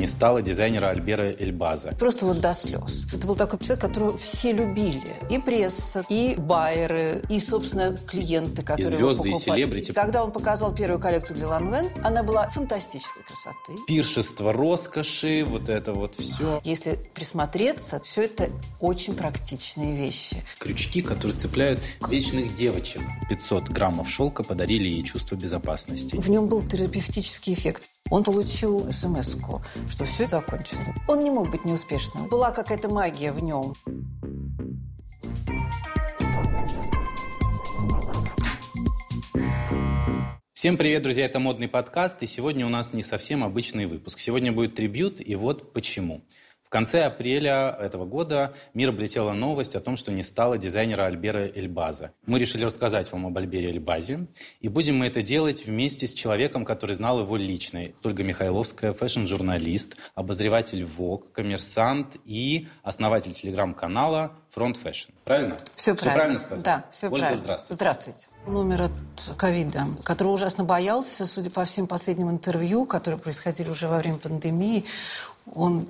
не стало дизайнера Альбера Эльбаза. Просто вот до слез. Это был такой человек, которого все любили. И пресса, и байеры, и, собственно, клиенты, которые и звезды, его покупали. и селебрити. Когда он показал первую коллекцию для Ланвен, она была фантастической красоты. Пиршество роскоши, вот это вот все. Если присмотреться, все это очень практичные вещи. Крючки, которые цепляют вечных девочек. 500 граммов шелка подарили ей чувство безопасности. В нем был терапевтический эффект. Он получил смс что все закончено. Он не мог быть неуспешным. Была какая-то магия в нем. Всем привет, друзья! Это модный подкаст, и сегодня у нас не совсем обычный выпуск. Сегодня будет трибют, и вот почему. В конце апреля этого года мир облетела новость о том, что не стало дизайнера Альбера Эльбаза. Мы решили рассказать вам об Альбере Эльбазе, и будем мы это делать вместе с человеком, который знал его лично. Ольга Михайловская, fashion-журналист, обозреватель Vogue, Коммерсантъ и основатель телеграм-канала Front Fashion. Правильно? Все, все правильно. правильно сказал? Да, все Ольга, правильно. здравствуйте. Здравствуйте. Но умер от ковида, который ужасно боялся, судя по всем последним интервью, которые происходили уже во время пандемии, он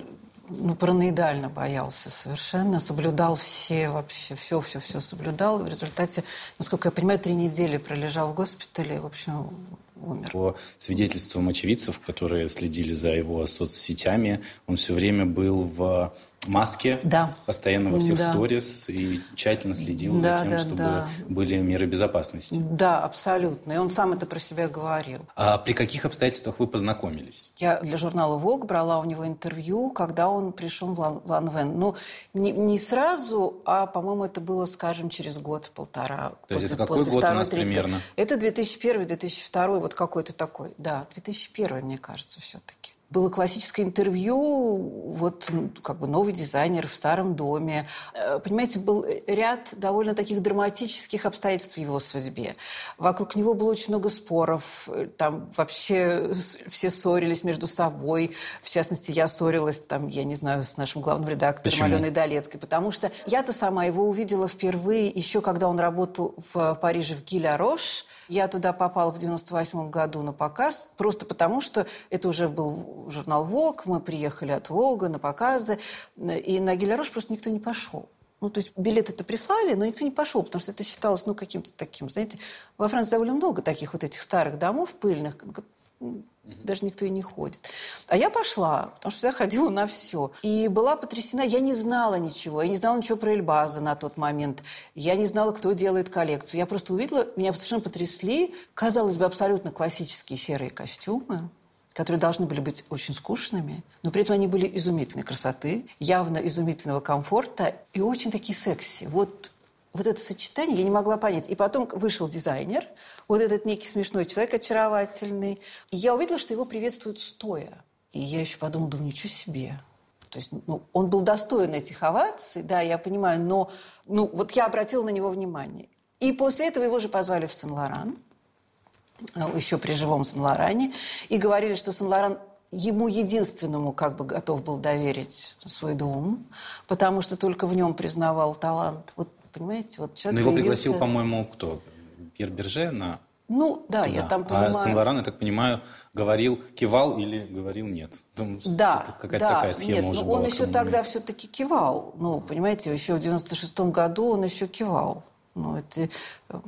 ну, параноидально боялся совершенно, соблюдал все вообще, все-все-все соблюдал. И в результате, насколько я понимаю, три недели пролежал в госпитале, в общем, умер. По свидетельствам очевидцев, которые следили за его соцсетями, он все время был в маске, да. постоянно во всех да. сторис и тщательно следил да, за тем, да, чтобы да. были меры безопасности. Да, абсолютно. И он сам это про себя говорил. А при каких обстоятельствах вы познакомились? Я для журнала Vogue брала у него интервью, когда он пришел в Ланвен. Ну, не, не сразу, а, по-моему, это было, скажем, через год-полтора. То после, есть это какой после год второй, у нас примерно? Это 2001-2002, вот какой-то такой. Да, 2001, мне кажется, все-таки было классическое интервью, вот ну, как бы новый дизайнер в старом доме. Э, понимаете, был ряд довольно таких драматических обстоятельств в его судьбе. Вокруг него было очень много споров, там вообще все ссорились между собой. В частности, я ссорилась, там, я не знаю, с нашим главным редактором Почему? Аленой Долецкой, потому что я-то сама его увидела впервые еще когда он работал в Париже в Гиля Рош, я туда попала в 98 году на показ, просто потому что это уже был журнал «Вог», мы приехали от «Вога» на показы, и на Гелярош просто никто не пошел. Ну, то есть билеты это прислали, но никто не пошел, потому что это считалось, ну, каким-то таким, знаете, во Франции довольно много таких вот этих старых домов пыльных, даже никто и не ходит. А я пошла, потому что я ходила на все. И была потрясена. Я не знала ничего. Я не знала ничего про Эльбаза на тот момент. Я не знала, кто делает коллекцию. Я просто увидела, меня совершенно потрясли, казалось бы, абсолютно классические серые костюмы которые должны были быть очень скучными, но при этом они были изумительной красоты, явно изумительного комфорта и очень такие секси. Вот вот это сочетание я не могла понять. И потом вышел дизайнер, вот этот некий смешной человек, очаровательный. И я увидела, что его приветствуют стоя. И я еще подумала, думаю, ничего себе. То есть ну, он был достоин этих оваций, да, я понимаю, но ну, вот я обратила на него внимание. И после этого его же позвали в Сен-Лоран, э, еще при живом Сен-Лоране, и говорили, что Сен-Лоран ему единственному как бы готов был доверить свой дом, потому что только в нем признавал талант. Вот Понимаете, вот человек Но его появился... пригласил, по-моему, кто? Пьер Берже на... Ну, да, Туда. я там понимаю... А Сен-Лоран, я так понимаю, говорил, кивал или говорил нет? Там да, какая-то да, такая схема нет, уже но была. он еще тогда все-таки кивал. Ну, понимаете, еще в 96-м году он еще кивал. Ну, это,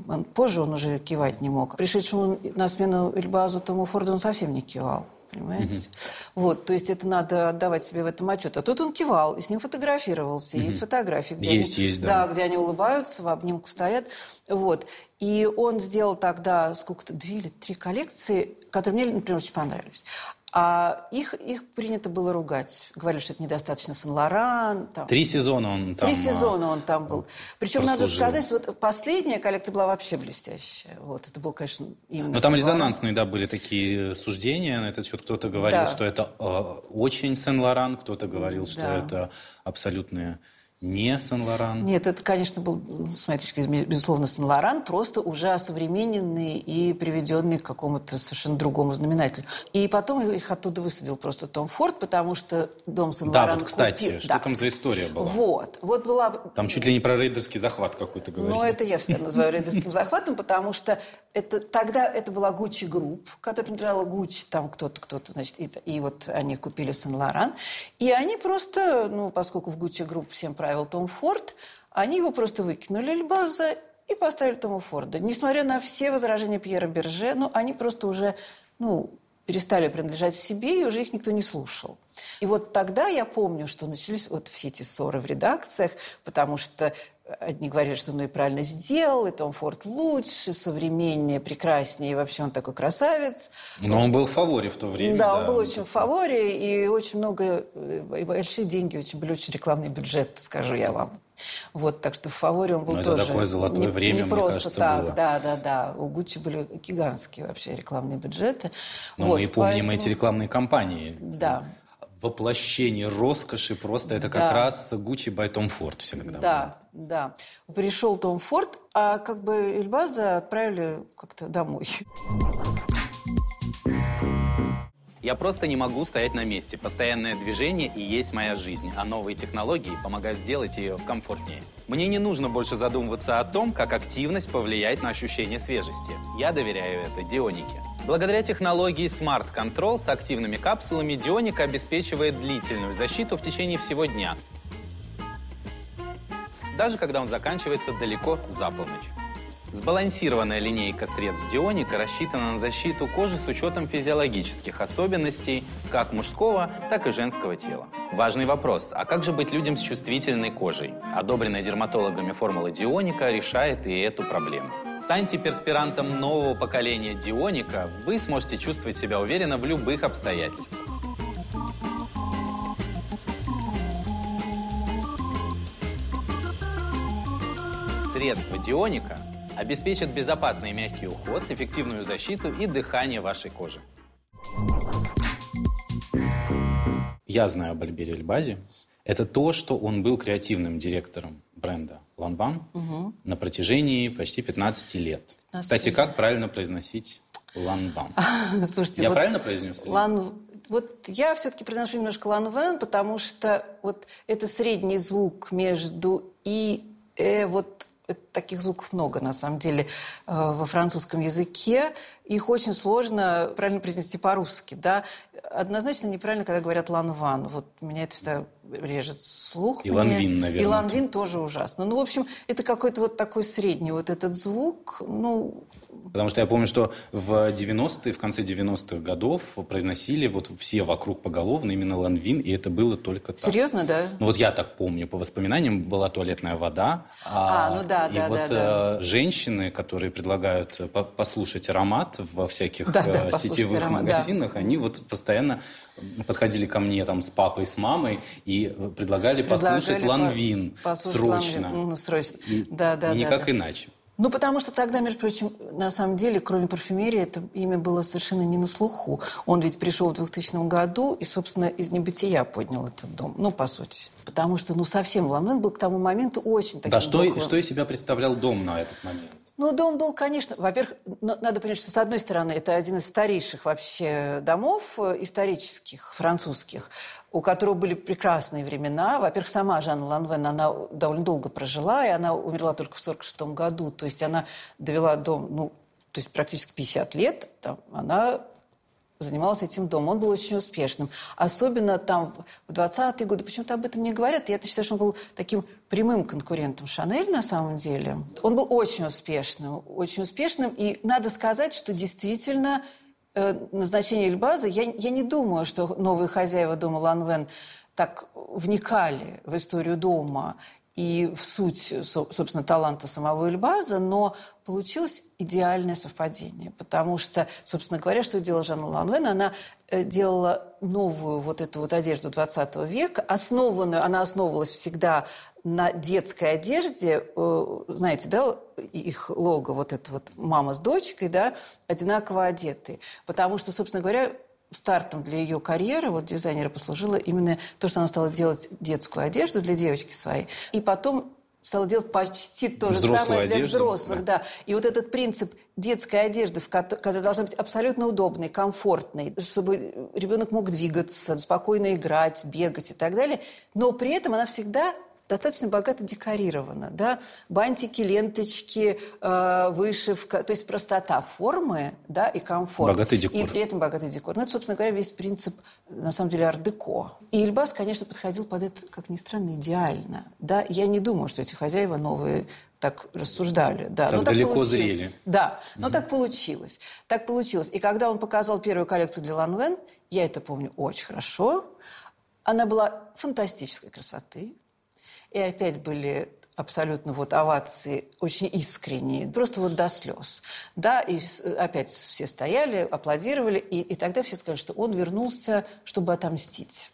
он, позже он уже кивать не мог. Пришедшему на смену Эльбазу Тому Форду он совсем не кивал понимаете? Угу. Вот, то есть это надо отдавать себе в этом отчет. А тут он кивал, и с ним фотографировался. Угу. Есть фотографии, где есть, они, есть, да. да, где они улыбаются, в обнимку стоят. Вот. И он сделал тогда сколько-то, две или три коллекции, которые мне, например, очень понравились. А их, их принято было ругать. Говорили, что это недостаточно Сен-Лоран. Три сезона он там Три сезона он там был. Причем, надо сказать, вот последняя коллекция была вообще блестящая. Вот, это был, конечно, именно Но там резонансные, да, были такие суждения на этот счет. Кто-то говорил, да. что это э, очень Сен-Лоран, кто-то говорил, что да. это абсолютные Не Сен-Лоран? Нет, это, конечно, был, с моей точки зрения, безусловно, Сен-Лоран, просто уже осовремененный и приведенный к какому-то совершенно другому знаменателю. И потом их оттуда высадил просто Том Форд, потому что дом Сен-Лоран Да, вот, кстати, купил... что да. там за история была? Вот, вот была... Там чуть ли не про рейдерский захват какой-то говорили. Ну, это я всегда называю рейдерским захватом, потому что это, тогда это была Gucci Group, которая принадлежала Гуччи, там кто-то, кто-то, значит, и, и вот они купили Сен-Лоран. И они просто, ну, поскольку в Gucci Group всем правил Том Форд, они его просто выкинули Эльбаза и поставили Тома Форда. Несмотря на все возражения Пьера Берже, ну, они просто уже, ну, перестали принадлежать себе, и уже их никто не слушал. И вот тогда я помню, что начались вот все эти ссоры в редакциях, потому что Одни говорили, что ну и правильно сделал, и Том Форд лучше, современнее, прекраснее, и вообще он такой красавец. Но он был в фаворе в то время. Да, да. он был очень в фаворе, и очень много, э, и большие деньги, очень были очень рекламный бюджет, скажу я вам. Вот, так что в фаворе он был Но тоже... Это такое золотое не, время, не просто кажется, так, было. да, да, да. У Гуччи были гигантские вообще рекламные бюджеты. Но вот, мы и помним поэтому... эти рекламные кампании. Да воплощение роскоши просто это как да. раз Гуччи бай Том Форд всегда. Да. Да. Пришел Том Форд, а как бы Эльбаза отправили как-то домой. Я просто не могу стоять на месте. Постоянное движение и есть моя жизнь, а новые технологии помогают сделать ее комфортнее. Мне не нужно больше задумываться о том, как активность повлияет на ощущение свежести. Я доверяю это Дионике. Благодаря технологии Smart Control с активными капсулами Дионика обеспечивает длительную защиту в течение всего дня, даже когда он заканчивается далеко за полночь. Сбалансированная линейка средств Дионика рассчитана на защиту кожи с учетом физиологических особенностей как мужского, так и женского тела. Важный вопрос, а как же быть людям с чувствительной кожей? Одобренная дерматологами формула Дионика решает и эту проблему. С антиперспирантом нового поколения Дионика вы сможете чувствовать себя уверенно в любых обстоятельствах. Средства Дионика обеспечат безопасный и мягкий уход, эффективную защиту и дыхание вашей кожи. Я знаю об Альбере Эльбазе. Это то, что он был креативным директором бренда Ланван угу. на протяжении почти 15 лет. 15 Кстати, лет. как правильно произносить Ланван? Слушайте, я вот правильно произнес? Лан... Вот я все-таки произношу немножко Ланван, потому что вот это средний звук между и э, вот таких звуков много, на самом деле, э, во французском языке. Их очень сложно правильно произнести по-русски, да. Однозначно неправильно, когда говорят «ланван». Вот меня это всегда режет слух. И «ланвин», наверное. И «ланвин» тоже ужасно. Ну, в общем, это какой-то вот такой средний вот этот звук. Ну, Потому что я помню, что в 90-е, в конце 90-х годов произносили вот все вокруг поголовно именно ланвин, и это было только так. Серьезно, да? Ну вот я так помню, по воспоминаниям была туалетная вода. А, а ну да, и да, вот да, да. Э, женщины, которые предлагают послушать аромат во всяких да, да, э, сетевых аромат, магазинах, да. они вот постоянно подходили ко мне там с папой, с мамой и предлагали, предлагали послушать ланвин послушать срочно. Ланвин. Ну, срочно. И, да, да, и никак да, да. иначе. Ну, потому что тогда, между прочим, на самом деле, кроме парфюмерии, это имя было совершенно не на слуху. Он ведь пришел в 2000 году и, собственно, из небытия поднял этот дом. Ну, по сути. Потому что, ну, совсем Ламен был к тому моменту очень таким Да, что, духовым. что из себя представлял дом на этот момент? Ну, дом был, конечно... Во-первых, надо понять, что, с одной стороны, это один из старейших вообще домов э, исторических, французских, у которого были прекрасные времена. Во-первых, сама Жанна Ланвен, она довольно долго прожила, и она умерла только в 1946 году. То есть она довела дом, ну, то есть практически 50 лет. Там, она занималась этим домом. Он был очень успешным. Особенно там в 20-е годы. Почему-то об этом не говорят. Я считаю, что он был таким прямым конкурентом Шанель на самом деле. Он был очень успешным. Очень успешным. И надо сказать, что действительно э, назначение Эльбаза, я, я не думаю, что новые хозяева дома Ланвен так вникали в историю дома и в суть, собственно, таланта самого Эльбаза, но получилось идеальное совпадение, потому что, собственно говоря, что делала Жанна Ланвен? Она делала новую вот эту вот одежду 20 века, основанную, она основывалась всегда на детской одежде, знаете, да, их лого, вот это вот мама с дочкой, да, одинаково одетые. Потому что, собственно говоря, стартом для ее карьеры, вот дизайнера, послужило именно то, что она стала делать детскую одежду для девочки своей. И потом стала делать почти то же самое для одежду, взрослых. Да. И вот этот принцип детской одежды, которая должна быть абсолютно удобной, комфортной, чтобы ребенок мог двигаться, спокойно играть, бегать и так далее, но при этом она всегда достаточно богато декорирована. Да? Бантики, ленточки, э, вышивка, то есть простота формы да, и комфорт. Богатый декор. И при этом богатый декор. Ну, это, собственно говоря, весь принцип, на самом деле, ар-деко. И Ильбас, конечно, подходил под это, как ни странно, идеально. Да? Я не думаю, что эти хозяева новые так рассуждали. Да, Так ну, далеко получилось. зрели. Да, но так получилось. Так получилось. И когда он показал первую коллекцию для Ланвен, я это помню очень хорошо, она была фантастической красоты. И опять были абсолютно вот овации очень искренние, просто вот до слез. Да, и опять все стояли, аплодировали, и, и тогда все сказали, что он вернулся, чтобы отомстить.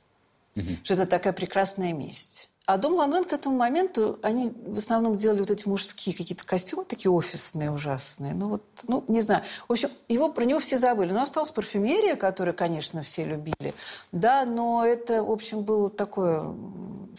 Что это такая прекрасная месть. А дом Ланвен к этому моменту, они в основном делали вот эти мужские какие-то костюмы, такие офисные, ужасные. Ну вот, ну, не знаю. В общем, его, про него все забыли. Но осталась парфюмерия, которую, конечно, все любили. Да, но это, в общем, было такое...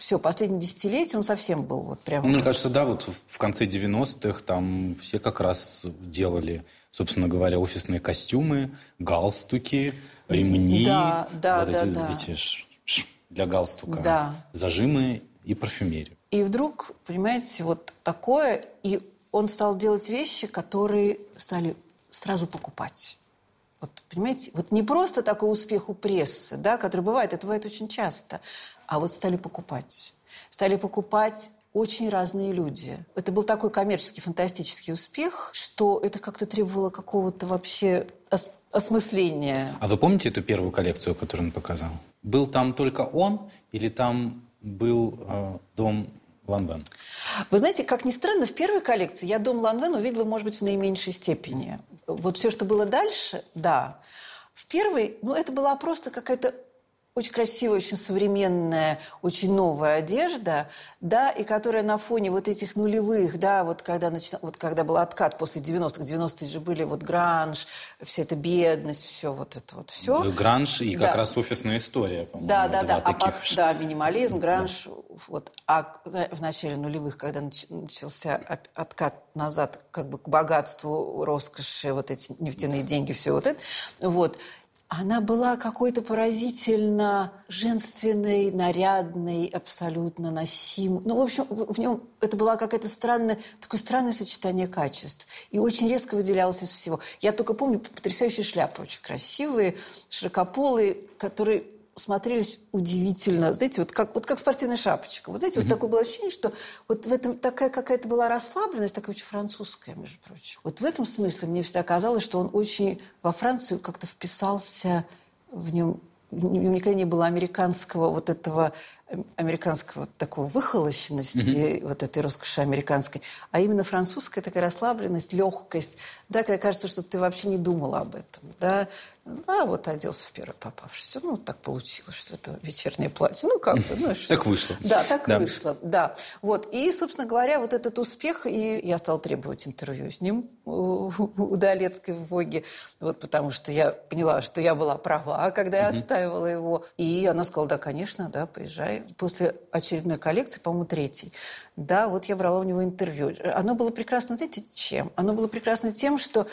Все, последние десятилетия он совсем был вот прям... Ну, мне кажется, да, вот в конце 90-х там все как раз делали, собственно говоря, офисные костюмы, галстуки, ремни. Да, да, вот да, эти, да. эти ш- ш- для галстука. Да. Зажимы и парфюмерию. И вдруг, понимаете, вот такое, и он стал делать вещи, которые стали сразу покупать. Вот, понимаете, вот не просто такой успех у прессы, да, который бывает, это бывает очень часто, а вот стали покупать. Стали покупать очень разные люди. Это был такой коммерческий, фантастический успех, что это как-то требовало какого-то вообще ос- осмысления. А вы помните эту первую коллекцию, которую он показал? Был там только он или там был э, дом Ланвен? Вы знаете, как ни странно, в первой коллекции я дом Ланвен увидела, может быть, в наименьшей степени. Вот все, что было дальше, да. В первой, ну, это была просто какая-то очень красивая, очень современная, очень новая одежда, да, и которая на фоне вот этих нулевых, да, вот когда, начина... вот когда был откат после 90-х, 90-е же были вот гранж, вся эта бедность, все вот это вот все. Гранж и как Да. раз офисная история, по-моему. Да, да, да. А пот- да, минимализм, гранж. Вот. А в начале нулевых, когда нач- начался откат назад как бы к богатству, роскоши, вот эти нефтяные деньги, все вот это, вот, она была какой-то поразительно женственной, нарядной, абсолютно носимой. Ну, в общем, в нем это была какая-то странная, такое странное сочетание качеств. И очень резко выделялось из всего. Я только помню потрясающие шляпы, очень красивые, широкополые, которые смотрелись удивительно. Знаете, вот как, вот как спортивная шапочка. Вот знаете, вот такое было ощущение, что вот в этом такая какая-то была расслабленность, такая очень французская, между прочим. Вот в этом смысле мне всегда казалось, что он очень во Францию как-то вписался в нем в нем никогда не было американского вот этого американского вот такого выхолощенности, вот этой роскоши американской, а именно французская такая расслабленность, легкость, да, когда кажется, что ты вообще не думала об этом, да, а вот оделся в первый попавшийся, ну, так получилось, что это вечернее платье, ну, как бы, ну, что? Так вышло. Да, так Да. вышло, да. Вот, и, собственно говоря, вот этот успех, и я стала требовать интервью с ним у, у Долецкой в Воге, вот, потому что я поняла, что я была права, когда я отстаивала его. И она сказала, да, конечно, да, поезжай. После очередной коллекции, по-моему, третьей, да, вот я брала у него интервью. Оно было прекрасно, знаете, чем? Оно было прекрасно тем, что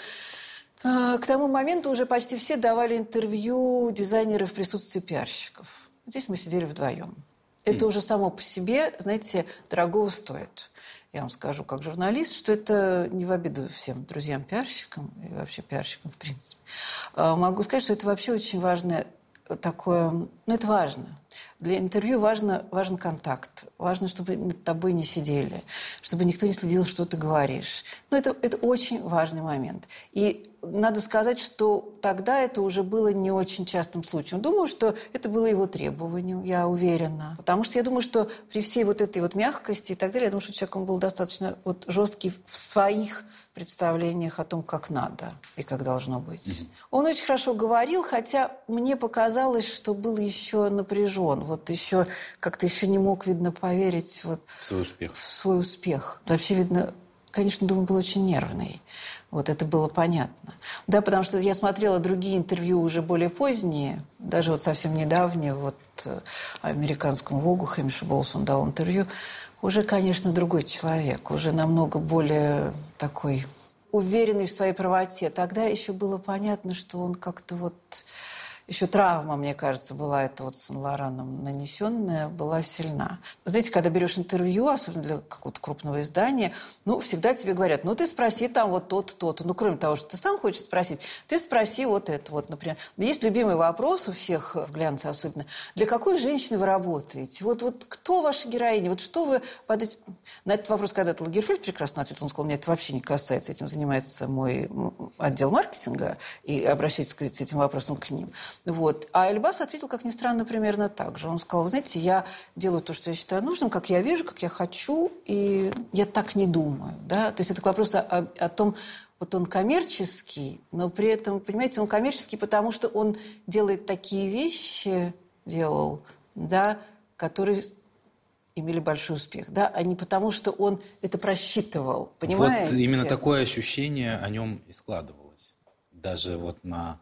а, К тому моменту уже почти все давали интервью дизайнеры в присутствии пиарщиков. Здесь мы сидели вдвоем. Это уже само по себе, знаете, дорогого стоит. Я вам скажу, как журналист, что это не в обиду всем друзьям-пиарщикам и вообще пиарщикам, в принципе. А, Могу сказать, что это вообще очень важное такое... Ну, это важно. Для интервью важно, важен контакт. Важно, чтобы над тобой не сидели, чтобы никто не следил, что ты говоришь. Ну, это, это очень важный момент. И надо сказать, что тогда это уже было не очень частым случаем. Думаю, что это было его требованием, я уверена. Потому что я думаю, что при всей вот этой вот мягкости и так далее, я думаю, что человек он был достаточно вот жесткий в своих представлениях о том, как надо и как должно быть. Он очень хорошо говорил, хотя мне показалось, что был еще напряжен. Вот еще как-то еще не мог, видно, поверить вот В свой успех. в свой успех. Вообще, видно, конечно, думаю, был очень нервный. Вот это было понятно. Да, потому что я смотрела другие интервью уже более поздние, даже вот совсем недавние, вот э, американскому Вогу Хэмишу Болсу он дал интервью. Уже, конечно, другой человек, уже намного более такой уверенный в своей правоте. Тогда еще было понятно, что он как-то вот еще травма, мне кажется, была это вот с Лораном нанесенная, была сильна. Знаете, когда берешь интервью, особенно для какого-то крупного издания, ну, всегда тебе говорят, ну, ты спроси там вот тот то-то. Ну, кроме того, что ты сам хочешь спросить, ты спроси вот это вот, например. Есть любимый вопрос у всех в глянце особенно. Для какой женщины вы работаете? Вот, вот кто ваша героиня? Вот что вы под этим... На этот вопрос когда-то Лагерфельд прекрасно ответил. Он сказал, мне это вообще не касается. Этим занимается мой отдел маркетинга. И обращайтесь с этим вопросом к ним. Вот. А Эльбас ответил, как ни странно, примерно так же. Он сказал, вы знаете, я делаю то, что я считаю нужным, как я вижу, как я хочу, и я так не думаю. Да? То есть это вопрос о, о том, вот он коммерческий, но при этом, понимаете, он коммерческий, потому что он делает такие вещи, делал, да, которые имели большой успех, да, а не потому, что он это просчитывал, понимаете? Вот именно такое ощущение о нем и складывалось. Даже вот на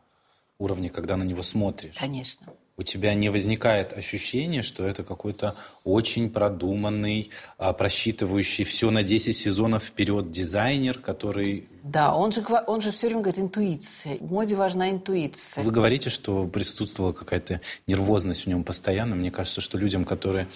уровне, когда на него смотришь. Конечно. У тебя не возникает ощущения, что это какой-то очень продуманный, а, просчитывающий все на 10 сезонов вперед дизайнер, который... Да, он же, он же все время говорит интуиция. В моде важна интуиция. Вы говорите, что присутствовала какая-то нервозность в нем постоянно. Мне кажется, что людям, которые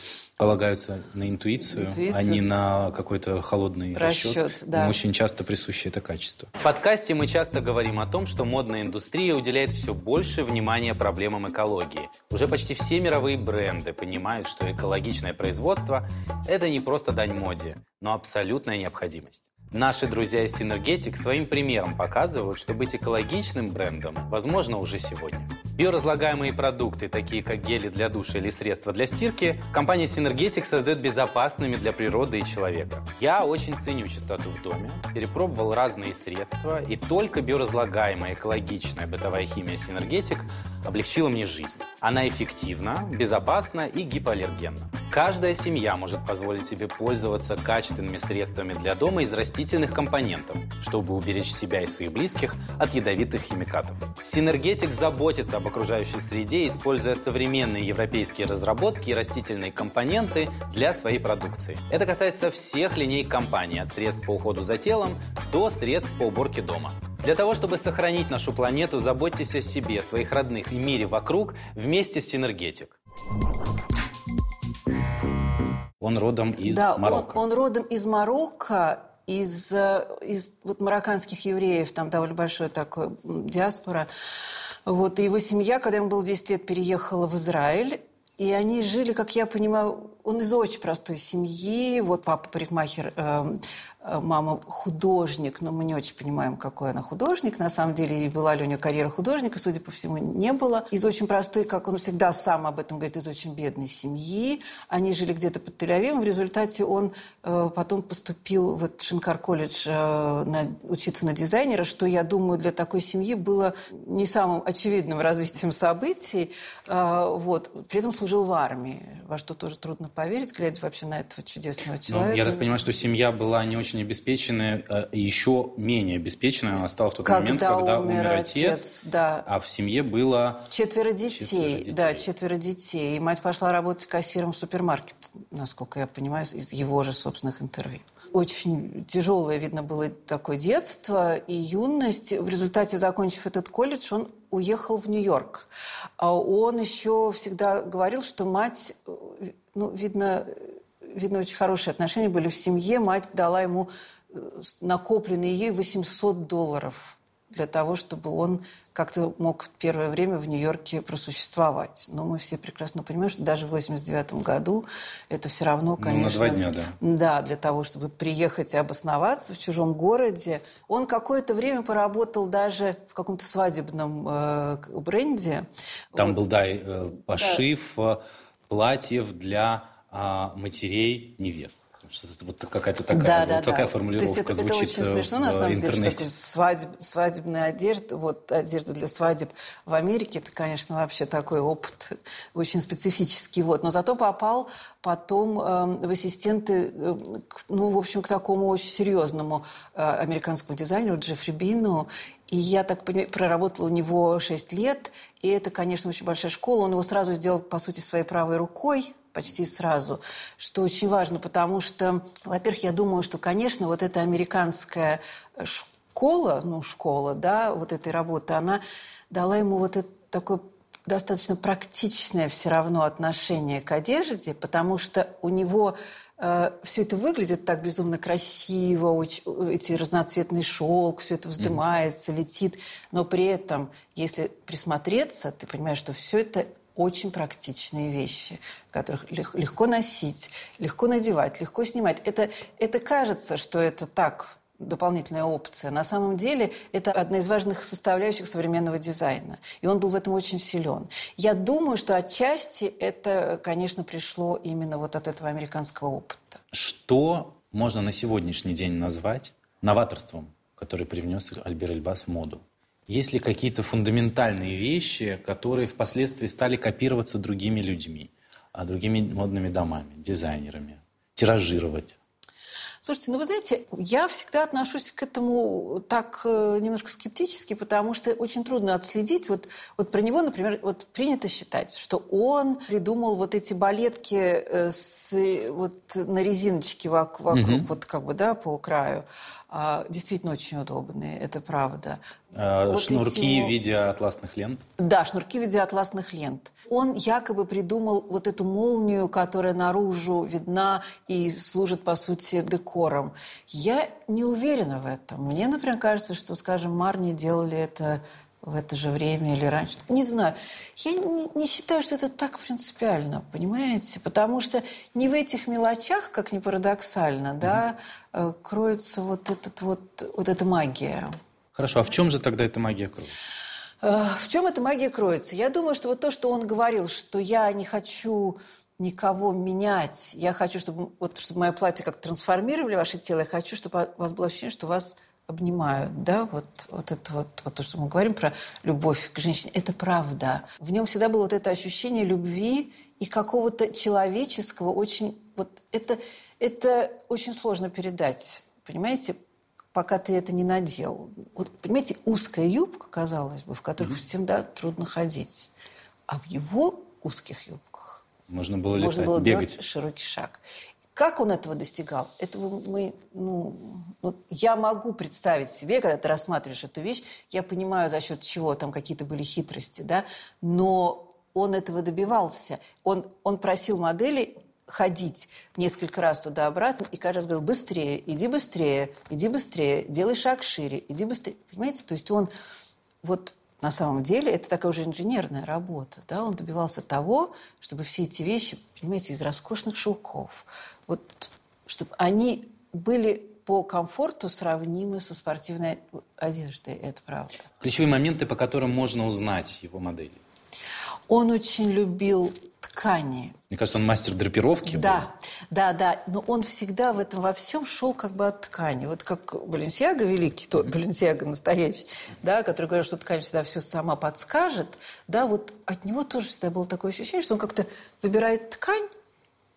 полагаются на интуицию, Интуиция... а не на какой-то холодный расчет. расчет да. Им очень часто присуще это качество. В подкасте мы часто говорим о том, что модная индустрия уделяет все больше внимания проблемам экологии. Уже почти все мировые бренды понимают, что экологичное производство – это не просто дань моде, но абсолютная необходимость. Наши друзья из Synergetic своим примером показывают, что быть экологичным брендом возможно уже сегодня. Биоразлагаемые продукты, такие как гели для душа или средства для стирки, компания Synergetic создает безопасными для природы и человека. Я очень ценю чистоту в доме, перепробовал разные средства, и только биоразлагаемая экологичная бытовая химия Synergetic облегчила мне жизнь. Она эффективна, безопасна и гипоаллергенна. Каждая семья может позволить себе пользоваться качественными средствами для дома из растительных компонентов, чтобы уберечь себя и своих близких от ядовитых химикатов. Синергетик заботится об окружающей среде, используя современные европейские разработки и растительные компоненты для своей продукции. Это касается всех линей компании, от средств по уходу за телом до средств по уборке дома. Для того, чтобы сохранить нашу планету, заботьтесь о себе, своих родных и мире вокруг вместе с Синергетик. Он родом из да, Марокко. Он, он родом из Марокко, из, э, из вот марокканских евреев, там довольно большое такое диаспора. Вот, и его семья, когда ему было 10 лет, переехала в Израиль. И они жили, как я понимаю, он из очень простой семьи. Вот папа парикмахер, Э, мама художник, но мы не очень понимаем, какой она художник. На самом деле, была ли у нее карьера художника, судя по всему, не было. Из очень простой, как он всегда сам об этом говорит, из очень бедной семьи. Они жили где-то под тель В результате он э, потом поступил в Шинкар колледж э, на, учиться на дизайнера, что, я думаю, для такой семьи было не самым очевидным развитием событий. Э, вот. При этом служил в армии, во что тоже трудно поверить, глядя вообще на этого чудесного человека. Ну, я так понимаю, что семья была не очень очень обеспеченная, э, еще менее обеспеченная она стала в тот когда момент, когда умер, отец, отец да. а в семье было... Четверо детей, четверо детей. Да, четверо детей. И мать пошла работать кассиром в супермаркет, насколько я понимаю, из его же собственных интервью. Очень тяжелое, видно, было такое детство и юность. В результате, закончив этот колледж, он уехал в Нью-Йорк. А он еще всегда говорил, что мать, э, ну, видно, видно, очень хорошие отношения были в семье. Мать дала ему э, накопленные ей 800 долларов для того, чтобы он как-то мог в первое время в Нью-Йорке просуществовать. Но мы все прекрасно понимаем, что даже в 89 году это все равно, конечно... Ну, на два дня, да. Да, для того, чтобы приехать и обосноваться в чужом городе. Он какое-то время поработал даже в каком-то свадебном э, бренде. Там вот. был, да, э, пошив да. платьев для а, матерей невест. Вот какая-то такая, да, вот да, такая да. формулировка То есть это, звучит это очень смешно, на самом интернете. деле, что свадеб, свадебная одежда, вот одежда для свадеб в Америке, это, конечно, вообще такой опыт очень специфический. Вот. Но зато попал потом э, в ассистенты, э, к, ну, в общем, к такому очень серьезному э, американскому дизайнеру Джеффри Бину. И я так понимаю, проработала у него 6 лет, и это, конечно, очень большая школа. Он его сразу сделал, по сути, своей правой рукой, почти сразу, что очень важно, потому что, во-первых, я думаю, что, конечно, вот эта американская школа, ну, школа, да, вот этой работы, она дала ему вот это такое достаточно практичное все равно отношение к одежде, потому что у него э, все это выглядит так безумно красиво, очень, эти разноцветный шелк, все это вздымается, mm-hmm. летит, но при этом, если присмотреться, ты понимаешь, что все это очень практичные вещи, которых легко носить, легко надевать, легко снимать. Это, это кажется, что это так, дополнительная опция. На самом деле это одна из важных составляющих современного дизайна. И он был в этом очень силен. Я думаю, что отчасти это, конечно, пришло именно вот от этого американского опыта. Что можно на сегодняшний день назвать новаторством, который привнес Альбер Эльбас в моду? Есть ли какие-то фундаментальные вещи, которые впоследствии стали копироваться другими людьми, а другими модными домами, дизайнерами, тиражировать? Слушайте, ну вы знаете, я всегда отношусь к этому так э, немножко скептически, потому что очень трудно отследить. Вот, вот про него, например, вот принято считать, что он придумал вот эти балетки э, с, вот на резиночке вокруг, угу. вот как бы, да, по краю. А, действительно очень удобные, это правда. А, вот шнурки эти... в виде атласных лент? Да, шнурки в виде атласных лент. Он якобы придумал вот эту молнию, которая наружу видна и служит, по сути, декором. Я не уверена в этом. Мне, например, кажется, что, скажем, Марни делали это в это же время или раньше. Не знаю. Я не, не считаю, что это так принципиально, понимаете? Потому что не в этих мелочах, как ни парадоксально, mm-hmm. да, э, кроется вот, этот вот, вот эта магия. Хорошо, а в чем же тогда эта магия кроется? Э, в чем эта магия кроется? Я думаю, что вот то, что он говорил, что я не хочу никого менять, я хочу, чтобы, вот, чтобы мое платье как трансформировали ваше тело, я хочу, чтобы у вас было ощущение, что у вас обнимают, да, вот, вот это вот, вот то, что мы говорим про любовь к женщине, это правда. В нем всегда было вот это ощущение любви и какого-то человеческого, очень, вот это, это очень сложно передать, понимаете, пока ты это не надел. Вот, понимаете, узкая юбка, казалось бы, в которых mm-hmm. всегда трудно ходить, а в его узких юбках можно было летать, можно было бегать. делать широкий шаг. Как он этого достигал? Этого мы, ну, вот я могу представить себе, когда ты рассматриваешь эту вещь, я понимаю, за счет чего там какие-то были хитрости, да, но он этого добивался. Он, он просил модели ходить несколько раз туда-обратно, и каждый раз говорил, быстрее, иди быстрее, иди быстрее, делай шаг шире, иди быстрее. Понимаете? То есть он вот на самом деле это такая уже инженерная работа. Да? Он добивался того, чтобы все эти вещи, понимаете, из роскошных шелков, вот, чтобы они были по комфорту сравнимы со спортивной одеждой, это правда. Ключевые моменты, по которым можно узнать его модели. Он очень любил ткани. Мне кажется, он мастер драпировки. Да, был. да, да. Но он всегда в этом во всем шел как бы от ткани. Вот как Баленсиага великий, тот Баленсиага настоящий, да, который говорит, что ткань всегда все сама подскажет, да, вот от него тоже всегда было такое ощущение, что он как-то выбирает ткань,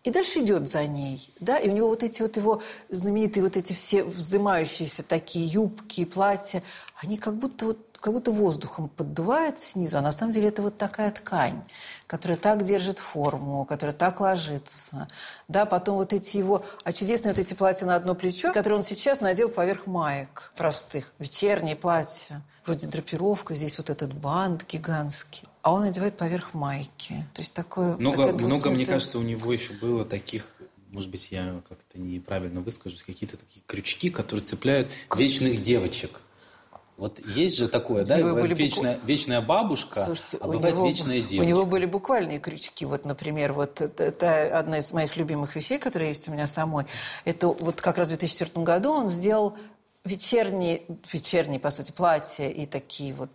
и дальше идет за ней, да, и у него вот эти вот его знаменитые вот эти все вздымающиеся такие юбки, платья, они как будто вот как будто воздухом поддувает снизу, а на самом деле это вот такая ткань, которая так держит форму, которая так ложится. Да, потом вот эти его, а чудесные вот эти платья на одно плечо, которые он сейчас надел поверх маек простых, вечерние платья. Вроде драпировка, здесь вот этот бант гигантский. А он надевает поверх майки. То есть такое... Много, много мне кажется, у него еще было таких может быть, я как-то неправильно выскажусь, какие-то такие крючки, которые цепляют вечных девочек. Вот есть же такое, да, были вечная, букв... вечная бабушка, Слушайте, а бывает него, вечная девочка. У него были буквальные крючки. Вот, например, вот это, одна из моих любимых вещей, которая есть у меня самой. Это вот как раз в 2004 году он сделал вечерние, вечерние, по сути, платья и такие вот,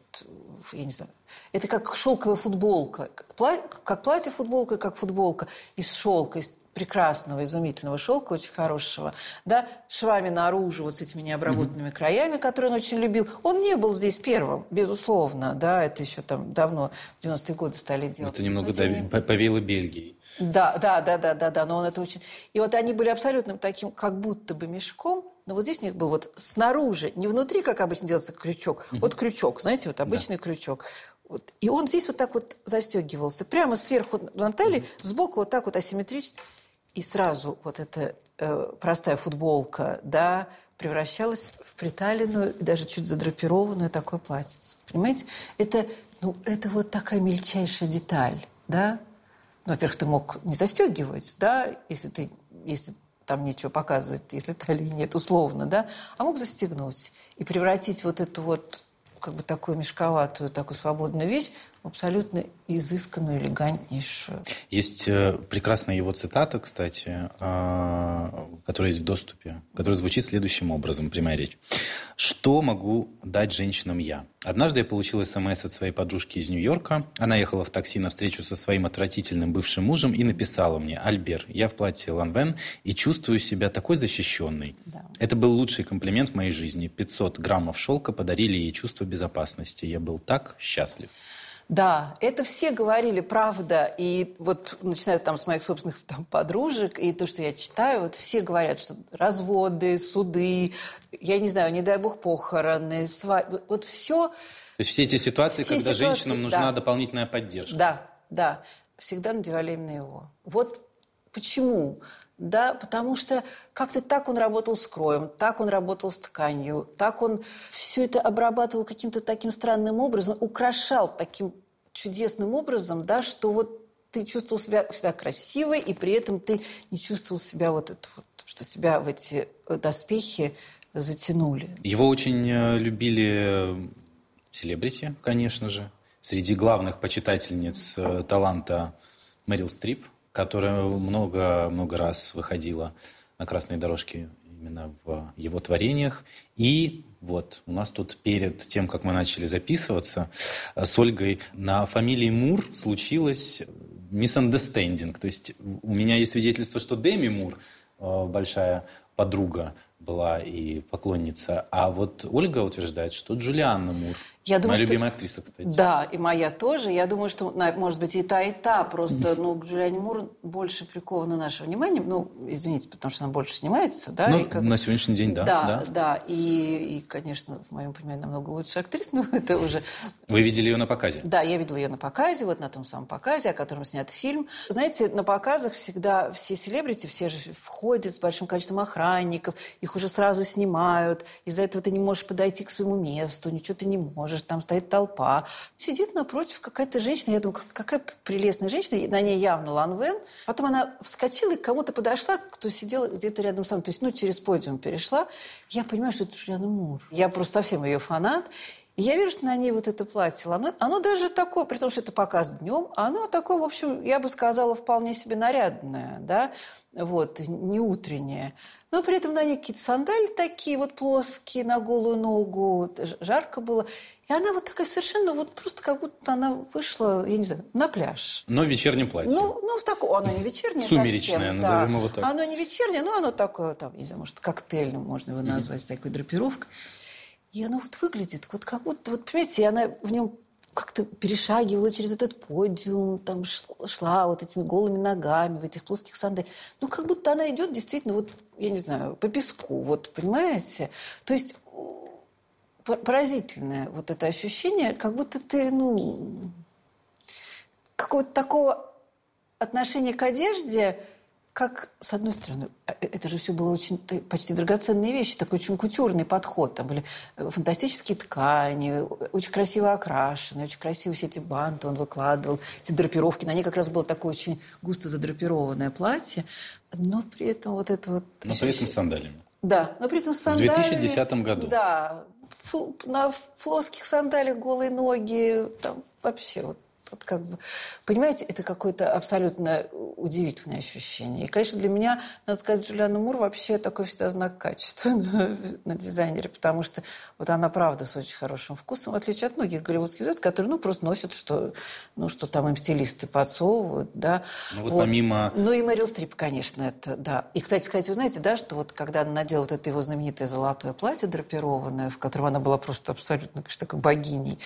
я не знаю, это как шелковая футболка. Как платье-футболка, как футболка из шелка, из прекрасного, изумительного шелка, очень хорошего, да, швами наружу, вот с этими необработанными mm-hmm. краями, которые он очень любил. Он не был здесь первым, безусловно, да, это еще там давно, в 90-е годы стали делать. Это немного тем... повеяло Бельгией. Да, да, да, да, да, да, но он это очень... И вот они были абсолютно таким, как будто бы мешком, но вот здесь у них был вот снаружи, не внутри, как обычно делается крючок, mm-hmm. вот крючок, знаете, вот обычный да. крючок. Вот. И он здесь вот так вот застегивался. Прямо сверху на талии, сбоку вот так вот асимметрично. И сразу вот эта э, простая футболка, да, превращалась в приталенную, даже чуть задрапированную такое платьице. Понимаете? Это, ну, это вот такая мельчайшая деталь, да. Ну, во-первых, ты мог не застегивать, да, если ты, если там нечего показывать, если талии нет, условно, да, а мог застегнуть и превратить вот эту вот как бы такую мешковатую, такую свободную вещь абсолютно изысканную, элегантнейшую. Есть э, прекрасная его цитата, кстати, э, которая есть в доступе, которая звучит следующим образом, прямая речь. «Что могу дать женщинам я? Однажды я получил смс от своей подружки из Нью-Йорка. Она ехала в такси на встречу со своим отвратительным бывшим мужем и написала мне, «Альбер, я в платье Ланвен и чувствую себя такой защищенной». Да. Это был лучший комплимент в моей жизни. 500 граммов шелка подарили ей чувство безопасности. Я был так счастлив. Да, это все говорили, правда. И вот начиная там с моих собственных там, подружек, и то, что я читаю, вот все говорят, что разводы, суды, я не знаю, не дай бог, похороны, свадьбы, вот все... То есть все эти ситуации, все когда ситуации, женщинам нужна да. дополнительная поддержка. Да, да. Всегда надевали именно его. Вот почему? Да, потому что как-то так он работал с кроем, так он работал с тканью, так он все это обрабатывал каким-то таким странным образом, украшал таким чудесным образом, да, что вот ты чувствовал себя всегда красивой, и при этом ты не чувствовал себя вот это вот, что тебя в эти доспехи затянули. Его очень э, любили э, селебрити, конечно же. Среди главных почитательниц э, таланта Мэрил Стрип, которая много-много раз выходила на красной дорожке именно в его творениях. И вот у нас тут перед тем, как мы начали записываться э, с Ольгой, на фамилии Мур случилось misunderstanding. То есть у меня есть свидетельство, что Деми Мур, э, большая подруга была и поклонница. А вот Ольга утверждает, что Джулианна Мур. Я думаю, моя что... любимая актриса, кстати. Да, и моя тоже. Я думаю, что, может быть, и та, и та. Просто, ну, Джулиане Мур больше приковано наше внимание. Ну, извините, потому что она больше снимается, да? Ну, как... на сегодняшний день, да. Да, да. да. И, и, конечно, в моем понимании, намного лучше актриса, но это уже... Вы видели ее на показе? Да, я видела ее на показе, вот на том самом показе, о котором снят фильм. Знаете, на показах всегда все селебрити, все же входят с большим количеством охранников, их уже сразу снимают. Из-за этого ты не можешь подойти к своему месту, ничего ты не можешь, там стоит толпа. Сидит напротив какая-то женщина, я думаю, какая прелестная женщина, на ней явно Ланвен. Потом она вскочила и к кому-то подошла, кто сидел где-то рядом с нами, то есть, ну, через подиум перешла. Я понимаю, что это Джулиана Мур. Я просто совсем ее фанат. И я вижу, что на ней вот это платье ламет. Оно даже такое, при том, что это показ днем, оно такое, в общем, я бы сказала, вполне себе нарядное, да, вот, не утреннее. Но при этом на ней какие-то сандали такие вот плоские на голую ногу, жарко было. И она вот такая совершенно, вот просто как будто она вышла, я не знаю, на пляж. Но в вечернем платье. Ну, ну в таком, оно не вечернее Сумеречное, совсем, назовем да. его так. Оно не вечернее, но оно такое, там, не знаю, может, коктейльным можно его назвать, mm-hmm. такой драпировкой. И оно вот выглядит, вот как будто, вот понимаете, она в нем как-то перешагивала через этот подиум, там шла, вот этими голыми ногами в этих плоских сандалиях. Ну, как будто она идет действительно, вот, я не знаю, по песку, вот, понимаете? То есть поразительное вот это ощущение, как будто ты, ну, какого-то такого отношения к одежде, как, с одной стороны, э, э, это же все было очень почти драгоценные вещи, такой очень кутюрный подход. Там были э, фантастические ткани, очень красиво окрашенные, очень красивые все эти банты он выкладывал, эти драпировки. На ней как раз было такое очень густо задрапированное платье, но при этом вот это вот... Но при этом с сандалиями. Да, но при этом с сандалиями. В 2010 году. Да, на плоских сандалиях голые ноги, там вообще вот вот как бы, понимаете, это какое-то абсолютно удивительное ощущение. И, конечно, для меня, надо сказать, Джулиана Мур вообще такой всегда знак качества на, на дизайнере, потому что вот она, правда, с очень хорошим вкусом, в отличие от многих голливудских звезд, которые, ну, просто носят, что, ну, что там им стилисты подсовывают, да. Ну, вот, вот. помимо... Ну, и Мэрил Стрип, конечно, это, да. И, кстати сказать, вы знаете, да, что вот когда она надела вот это его знаменитое золотое платье драпированное, в котором она была просто абсолютно, конечно, такой богиней,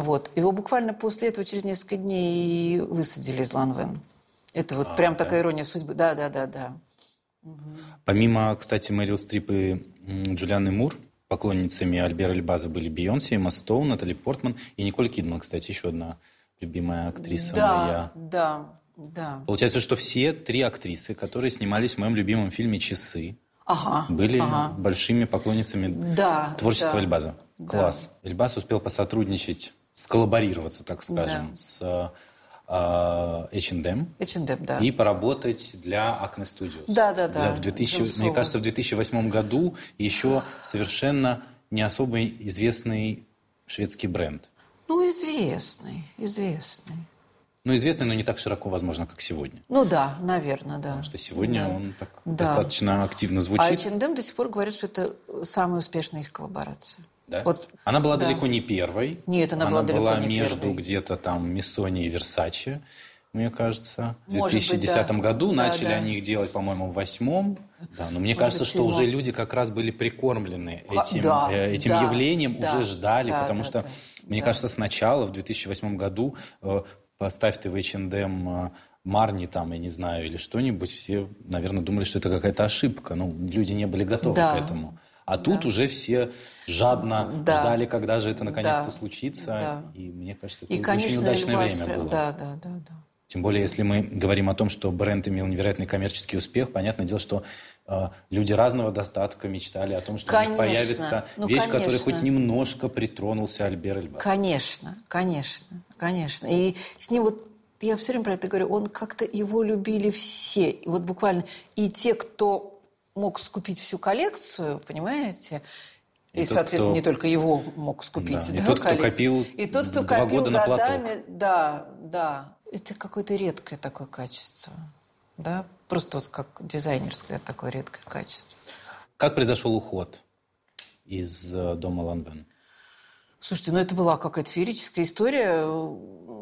вот. Его буквально после этого, через несколько дней, высадили из Ланвен. Это вот а, прям да. такая ирония судьбы. Да, да, да, да. Угу. Помимо, кстати, Мэрил Стрип и Джулианы Мур, поклонницами Альбера Эльбаза были Бейонсе, Эмма Стоун, Натали Портман и Николь Кидман, кстати, еще одна любимая актриса да, моя. Да, да. Получается, что все три актрисы, которые снимались в моем любимом фильме «Часы», ага, были ага. большими поклонницами да, творчества да. Эльбаза. Класс. Да. Эльбас успел посотрудничать, сколлаборироваться, так скажем, да. с H&M. H&M, да. И поработать для Acne Studios. Да, да, да. в 2000, мне кажется, в 2008 году еще совершенно не особо известный шведский бренд. Ну, известный, известный. Ну, известный, но не так широко, возможно, как сегодня. Ну да, наверное, да. Потому что сегодня да. он так да. достаточно активно звучит. А H&M до сих пор говорит, что это самая успешная их коллаборация. Да? Вот, она была да. далеко не первой. Нет, она, она была далеко была не между первой. где-то там Миссони и Версачи, мне кажется. В Может 2010 быть, да. году Да, начали да. они их делать, по-моему, в восьмом. Да, но мне Может кажется, быть, что уже люди как раз были прикормлены этим, да, э, этим да, явлением, да, уже ждали, да, потому да, что, да, мне да. кажется, сначала, в 2008 году, э, поставь ты в H&M э, Марни там, я не знаю, или что-нибудь, все, наверное, думали, что это какая-то ошибка. Ну, люди не были готовы Да. к этому. А тут уже все жадно Да. ждали, когда же это наконец-то Да. случится. Да. И мне кажется, это И, конечно, очень удачное время было. Да, да, да, да. Тем более, если мы говорим о том, что бренд имел невероятный коммерческий успех, понятное дело, что э, люди разного достатка мечтали о том, что у них Конечно. появится Ну, вещь, которой конечно. хоть немножко притронулся Альбер Эльбас. Конечно, конечно, конечно. И с ним вот я все время про это говорю, он как-то его любили все. И вот буквально и те, кто мог скупить всю коллекцию, понимаете, и, И тот, соответственно, кто- не только его мог скупить. Да, и да, тот, кто копил И тот, кто два копил года на платок. годами. Да, да. Это какое-то редкое такое качество. Да? Просто вот как дизайнерское такое редкое качество. Как произошел уход из э, дома Ланвен? Слушайте, ну это была какая-то феерическая история,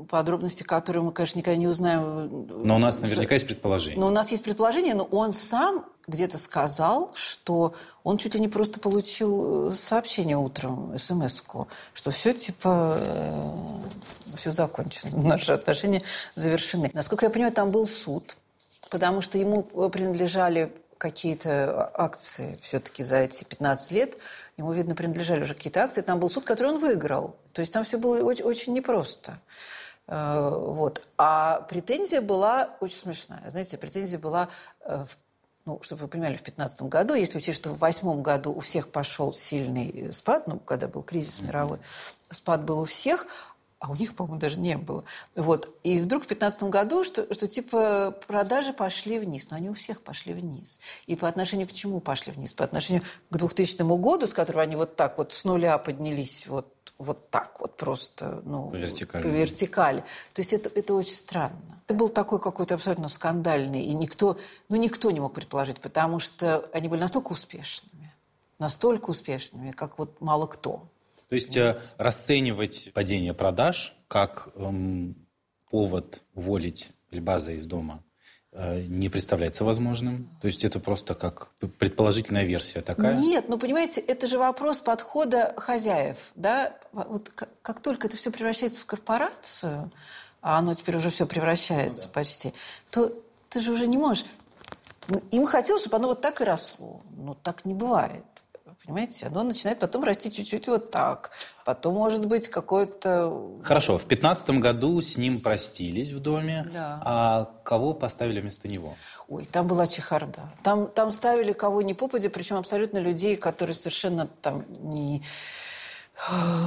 подробности которой мы, конечно, никогда не узнаем. Но у нас наверняка есть предположение. Но у нас есть предположение, но он сам где-то сказал, что он чуть ли не просто получил э, сообщение утром, смс-ку, что все типа, все закончено, наши отношения завершены. Насколько я понимаю, там был суд, потому что ему принадлежали какие-то акции все-таки за эти 15 лет. Ему, видно, принадлежали уже какие-то акции. Там был суд, который он выиграл. То есть там все было очень, очень непросто. Э, Вот. А претензия была очень смешная. Знаете, претензия была, э, в- ну, чтобы вы понимали, в 2015 году, если учесть, что в 2008 году у всех пошел сильный спад, ну, когда был кризис мировой, спад был у всех, а у них, по-моему, даже не было. Вот. И вдруг в 2015 году, что, что типа продажи пошли вниз. Но они у всех пошли вниз. И по отношению к чему пошли вниз? По отношению к 2000 году, с которого они вот так вот с нуля поднялись вот, вот так вот просто. Ну, По вертикали. По вертикали. То есть это, это очень странно. Это был такой какой-то абсолютно скандальный. И никто, ну, никто не мог предположить, потому что они были настолько успешными. Настолько успешными, как вот мало кто. То есть э, расценивать падение продаж как эм, повод уволить Эльбаза из дома не представляется возможным. То есть это просто как предположительная версия такая. Нет, ну понимаете, это же вопрос подхода хозяев, да? Вот как, как только это все превращается в корпорацию, а оно теперь уже все превращается почти, то ты же уже не можешь. Ну, Им хотелось, чтобы оно вот так и росло. Но так не бывает. Понимаете? Оно начинает потом расти чуть-чуть вот так. Потом, может быть, какое-то... Хорошо, в 2015 году с ним простились в доме. Да. А кого поставили вместо него? Ой, там была чехарда. Там, там ставили кого ни попадя, причем абсолютно людей, которые совершенно там не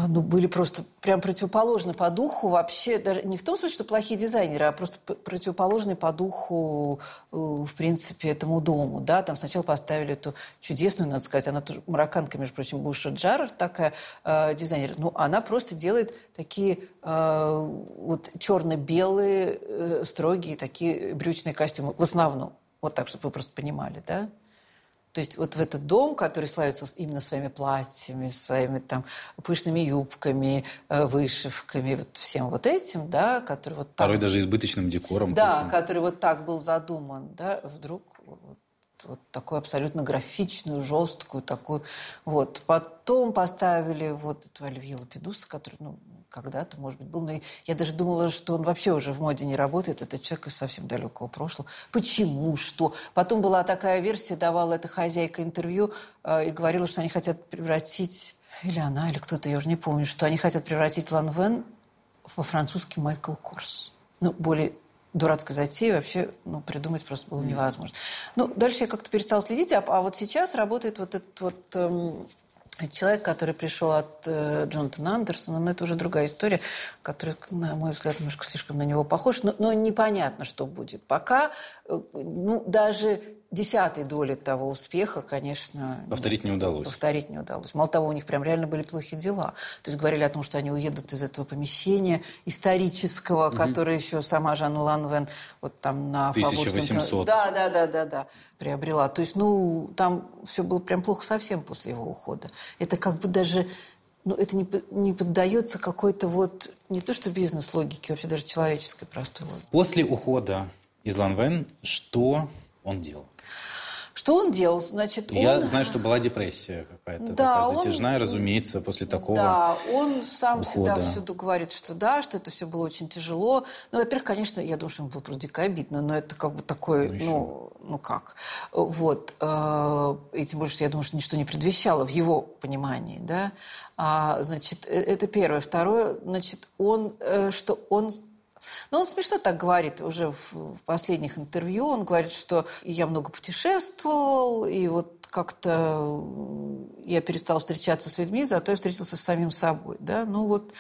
ну, были просто прям противоположны по духу. Вообще, даже не в том смысле, что плохие дизайнеры, а просто противоположны по духу, э, в принципе, этому дому, да, там сначала поставили эту чудесную, надо сказать, она тоже марокканка, между прочим, Буша Джарр, такая э, дизайнер, ну, она просто делает такие э, вот черно-белые, э, строгие такие брючные костюмы, в основном, вот так, чтобы вы просто понимали, да, то есть вот в этот дом, который славится именно своими платьями, своими там пышными юбками, э, вышивками, вот всем вот этим, да, который вот так... Порой даже избыточным декором. Да, каким. который вот так был задуман, да, вдруг вот, вот такую абсолютно графичную, жесткую такую. Вот. Потом поставили вот эту Оливье Лапидуса, который, ну, когда-то, может быть, был. Но я даже думала, что он вообще уже в моде не работает. Это человек из совсем далекого прошлого. Почему? Что? Потом была такая версия, давала эта хозяйка интервью э, и говорила, что они хотят превратить... Или она, или кто-то, я уже не помню, что они хотят превратить Ланвен во французский Майкл Корс. Ну, более дурацкой затеи вообще ну, придумать просто было невозможно. Ну, дальше я как-то перестала следить, а, а вот сейчас работает вот этот вот эм, человек, который пришел от э, Джонатана Андерсона, но это уже другая история, которая, на мой взгляд, немножко слишком на него похож, но, но непонятно, что будет. Пока, э, ну, даже десятой доли того успеха, конечно... Повторить нет, не удалось. Повторить не удалось. Мало того, у них прям реально были плохие дела. То есть говорили о том, что они уедут из этого помещения исторического, угу. которое еще сама Жанна Ланвен вот там на... 1800. Да, да, да, да, да, приобрела. То есть, ну, там все было прям плохо совсем после его ухода. Это как бы даже... Ну, это не, не поддается какой-то вот... Не то что бизнес-логике, вообще даже человеческой простой логике. После ухода из Ланвен что он делал? Что он делал? Значит, Я он... знаю, что была депрессия какая-то да, такая затяжная, он... разумеется, после такого Да, он сам ухода. всегда всюду говорит, что да, что это все было очень тяжело. Ну, во-первых, конечно, я думаю, что ему было просто дико обидно, но это как бы такое, ну, ну, ну как. Вот. Э, и тем больше, я думаю, что ничто не предвещало в его понимании, да. А, значит, э, это первое. Второе, значит, он, э, что он но он смешно так говорит уже в последних интервью. Он говорит, что я много путешествовал, и вот как-то я перестал встречаться с людьми, зато я встретился с самим собой. Да? Ну вот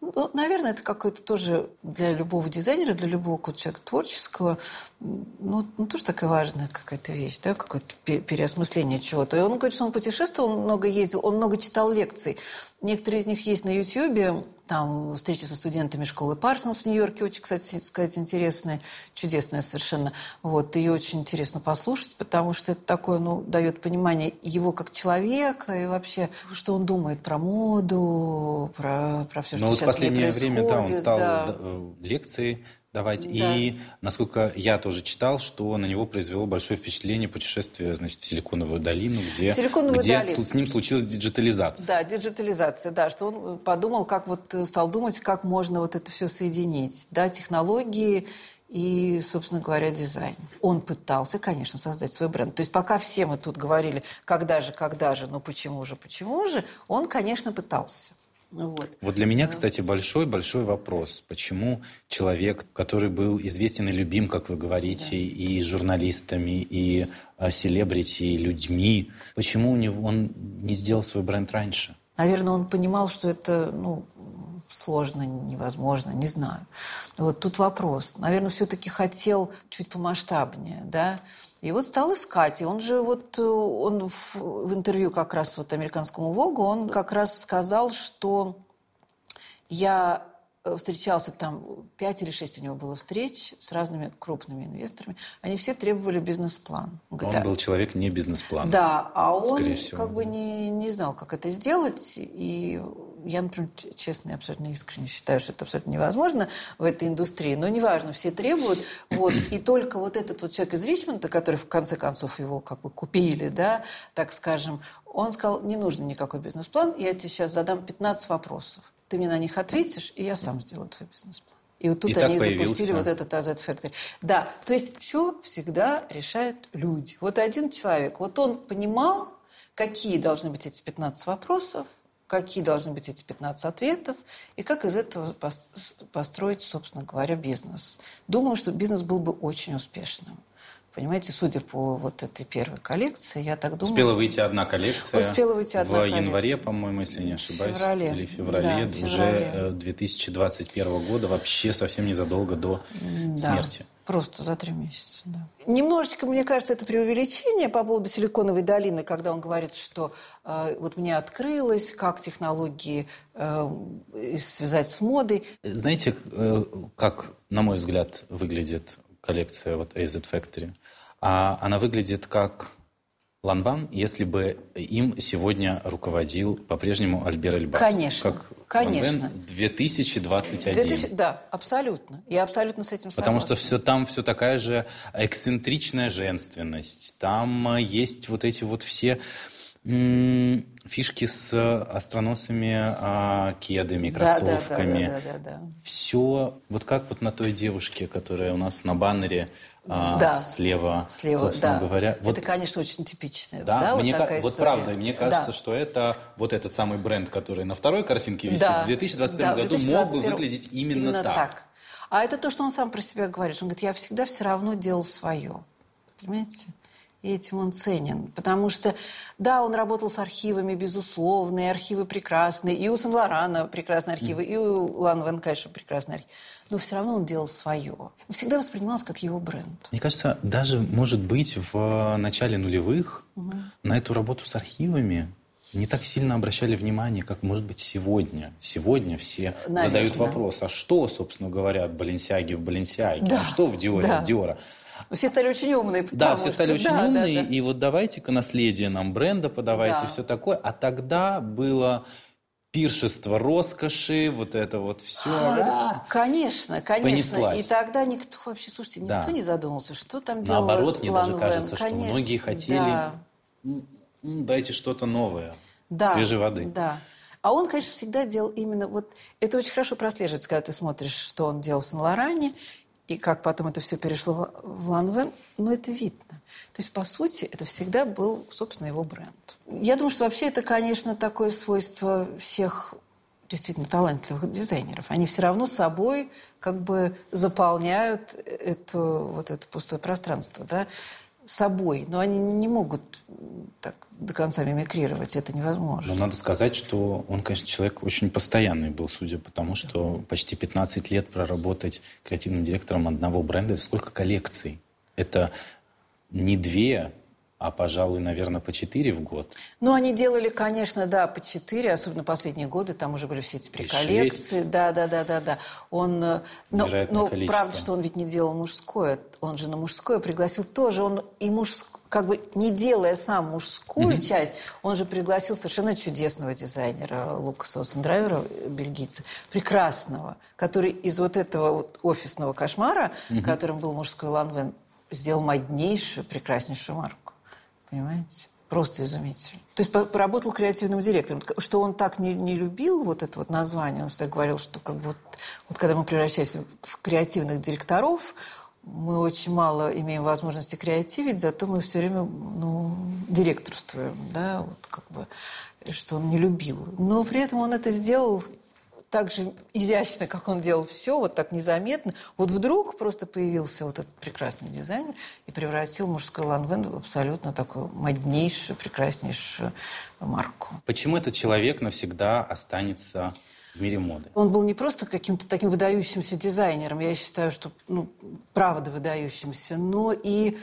ну, наверное, это какое-то тоже для любого дизайнера, для любого человека творческого, ну, ну тоже такая важная какая-то вещь, да, какое-то переосмысление чего-то. И он говорит, что он путешествовал, много ездил, он много читал лекций. Некоторые из них есть на Ютьюбе, там встречи со студентами школы Парсонс в Нью-Йорке, очень, кстати, сказать, интересная, чудесная совершенно. Вот, ее очень интересно послушать, потому что это такое, ну, дает понимание его как человека и вообще, что он думает про моду, про, про все, что Но вот сейчас в последнее время, да, он стал да. Э, лекции давать. Да. И, насколько я тоже читал, что на него произвело большое впечатление путешествие значит, в Силиконовую долину, где, Силиконовую где долину. с ним случилась диджитализация. Да, диджитализация, да, что он подумал, как вот стал думать, как можно вот это все соединить. Да, технологии и, собственно говоря, дизайн. Он пытался, конечно, создать свой бренд. То есть пока все мы тут говорили, когда же, когда же, ну почему же, почему же, он, конечно, пытался. Вот. вот для меня, кстати, большой-большой вопрос. Почему человек, который был известен и любим, как вы говорите, да. и журналистами, и а, селебрити, и людьми, почему у него он не сделал свой бренд раньше? Наверное, он понимал, что это ну, сложно, невозможно, не знаю. Вот тут вопрос. Наверное, все-таки хотел чуть помасштабнее, да, и вот стал искать. И он же вот, э, он в, в интервью как раз вот американскому Вогу, он как раз сказал, что я э, встречался там, пять или шесть у него было встреч с разными крупными инвесторами. Они все требовали бизнес-план. Он, говорит, он был человек не бизнес-план. Да, а он как бы не, не знал, как это сделать. И я, например, честно и абсолютно искренне считаю, что это абсолютно невозможно в этой индустрии, но неважно, все требуют. Вот, и только вот этот вот человек из Ричмонда, который в конце концов его как бы купили, да, так скажем, он сказал, не нужен никакой бизнес-план, я тебе сейчас задам 15 вопросов. Ты мне на них ответишь, и я сам сделаю твой бизнес-план. И вот тут и они запустили вот этот AZ Factory. Да, то есть все всегда решают люди. Вот один человек, вот он понимал, какие должны быть эти 15 вопросов, какие должны быть эти 15 ответов и как из этого построить, собственно говоря, бизнес. Думаю, что бизнес был бы очень успешным. Понимаете, судя по вот этой первой коллекции, я так думаю... Успела выйти одна коллекция. Успела выйти одна В январе, по-моему, если не ошибаюсь. В феврале. Или в феврале. Да, уже 2021 э, года, вообще совсем незадолго до да. смерти. Просто за три месяца, да. Немножечко, мне кажется, это преувеличение по поводу Силиконовой долины, когда он говорит, что э, вот мне открылось, как технологии э, связать с модой. Знаете, э, как, на мой взгляд, выглядит коллекция вот AZ Factory? А она выглядит как Ланван, если бы им сегодня руководил по-прежнему Альбер Эльбас. Конечно, как конечно. Ланвен 2021. 2000, да, абсолютно. Я абсолютно с этим согласна. Потому что все, там все такая же эксцентричная женственность. Там есть вот эти вот все фишки с остроносыми а, кедами, кроссовками. Да, да, да, да, да, да. Все вот как вот на той девушке, которая у нас на баннере а, да, слева, слева, собственно да. говоря. Вот, это, конечно, очень типичное. Да, да мне вот, такая вот правда, мне кажется, да. что это вот этот самый бренд, который на второй картинке висит, да. в 2021 да, году 2021 мог бы выглядеть именно, именно так. так. А это то, что он сам про себя говорит. Он говорит, я всегда все равно делал свое. Понимаете? И этим он ценен. Потому что, да, он работал с архивами, безусловно, и архивы прекрасные. И у Сен-Лорана прекрасные архивы, mm. и у Лан Вен Кайша прекрасные архивы но все равно он делал свое. Всегда воспринималось как его бренд. Мне кажется, даже, может быть, в начале нулевых угу. на эту работу с архивами не так сильно обращали внимание, как, может быть, сегодня. Сегодня все Наверное, задают вопрос, а что, собственно говоря, Баленсиаги в Баленсиаге? Да. А что в Диоре да. в Диора? Все стали очень умные. Да, все стали что... очень да, умные. Да, да. И вот давайте-ка наследие нам бренда подавайте, да. все такое. А тогда было пиршество роскоши, вот это вот все. А, конечно, конечно. Понеслась. И тогда никто вообще, слушайте, никто да. не задумался, что там делал Наоборот, мне даже кажется, конечно. что многие хотели, да. дайте что-то новое, да, свежей воды. Да. А он, конечно, всегда делал именно вот... Это очень хорошо прослеживается, когда ты смотришь, что он делал в Сан-Лоране, и как потом это все перешло в Ланвен, но это видно. То есть, по сути, это всегда был, собственно, его бренд. Я думаю, что вообще это, конечно, такое свойство всех действительно талантливых дизайнеров. Они все равно собой как бы заполняют это, вот это пустое пространство, да, собой. Но они не могут так до конца мимикрировать, это невозможно. Но надо сказать, что он, конечно, человек очень постоянный был, судя по тому, что почти 15 лет проработать креативным директором одного бренда, это сколько коллекций? Это не две, а, пожалуй, наверное, по четыре в год. Ну, они делали, конечно, да, по четыре, особенно последние годы, там уже были все эти приколлекции. Да, да, да, да, да. Он, э, но, но правда, что он ведь не делал мужское, он же на мужское пригласил тоже, он и мужское, как бы не делая сам мужскую mm-hmm. часть, он же пригласил совершенно чудесного дизайнера Лукаса Осендрайвера, бельгийца, прекрасного, который из вот этого вот офисного кошмара, mm-hmm. которым был мужской Ланвен, сделал моднейшую, прекраснейшую марку. Понимаете? Просто изумительно. То есть поработал креативным директором. Что он так не, не любил вот это вот название, он всегда говорил, что как бы вот, вот когда мы превращаемся в креативных директоров, мы очень мало имеем возможности креативить, зато мы все время ну, директорствуем, да, вот как бы, что он не любил. Но при этом он это сделал так же изящно, как он делал все, вот так незаметно. Вот вдруг просто появился вот этот прекрасный дизайнер и превратил мужской ланвен в абсолютно такую моднейшую, прекраснейшую марку. Почему этот человек навсегда останется в мире моды? Он был не просто каким-то таким выдающимся дизайнером, я считаю, что, ну, правда выдающимся, но и